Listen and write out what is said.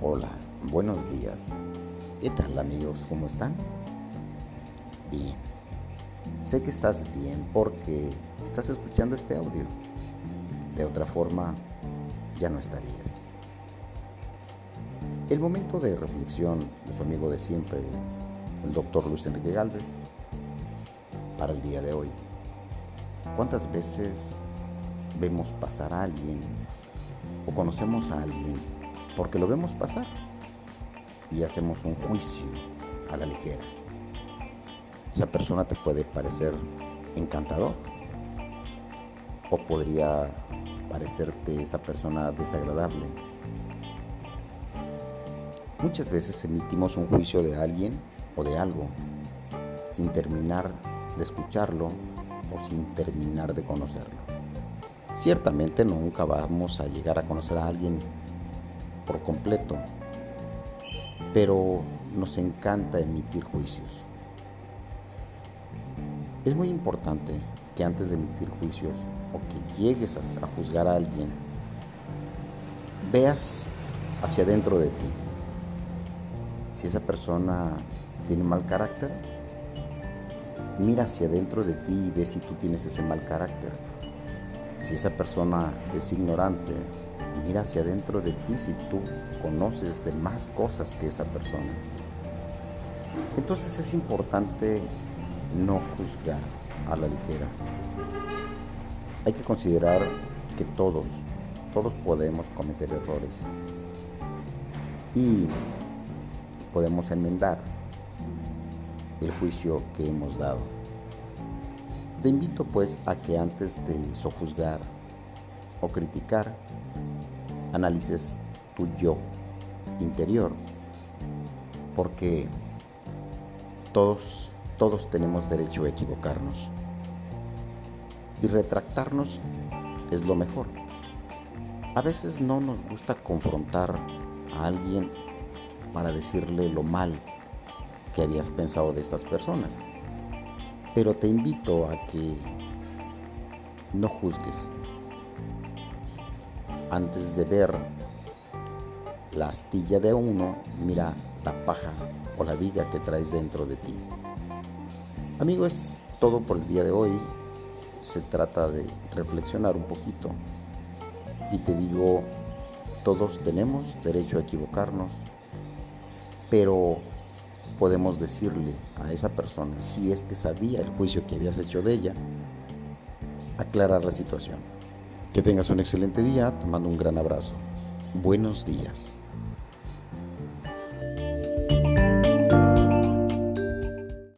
Buenos días. ¿Qué tal amigos? ¿Cómo están? Bien. Sé que estás bien porque estás escuchando este audio. De otra forma, ya no estarías. El momento de reflexión de su amigo de siempre, el doctor Luis Enrique Galvez, para el día de hoy. ¿Cuántas veces vemos pasar a alguien o conocemos a alguien porque lo vemos pasar? y hacemos un juicio a la ligera. Esa persona te puede parecer encantador o podría parecerte esa persona desagradable. Muchas veces emitimos un juicio de alguien o de algo sin terminar de escucharlo o sin terminar de conocerlo. Ciertamente nunca vamos a llegar a conocer a alguien por completo, pero nos encanta emitir juicios. Es muy importante que antes de emitir juicios o que llegues a, juzgar a alguien, veas hacia adentro de ti. Si esa persona tiene mal carácter, mira hacia adentro de ti y ve si tú tienes ese mal carácter. Si esa persona es ignorante, mira hacia adentro de ti si tú conoces de más cosas que esa persona. Entonces es importante no juzgar a la ligera. Hay que considerar que todos, todos podemos cometer errores y podemos enmendar el juicio que hemos dado. Te invito pues a que antes de sojuzgar o criticar, analices tu yo interior, porque todos, todos tenemos derecho a equivocarnos. Y retractarnos es lo mejor. A veces no nos gusta confrontar a alguien para decirle lo mal que habías pensado de estas personas. Pero te invito a que no juzgues, antes de ver la astilla de uno, mira la paja o la viga que traes dentro de ti. Amigo, es todo por el día de hoy. Se trata de reflexionar un poquito. Y te digo, todos tenemos derecho a equivocarnos, pero podemos decirle a esa persona, si es que sabía el juicio que habías hecho de ella, aclarar la situación. Que tengas un excelente día, te mando un gran abrazo. Buenos días.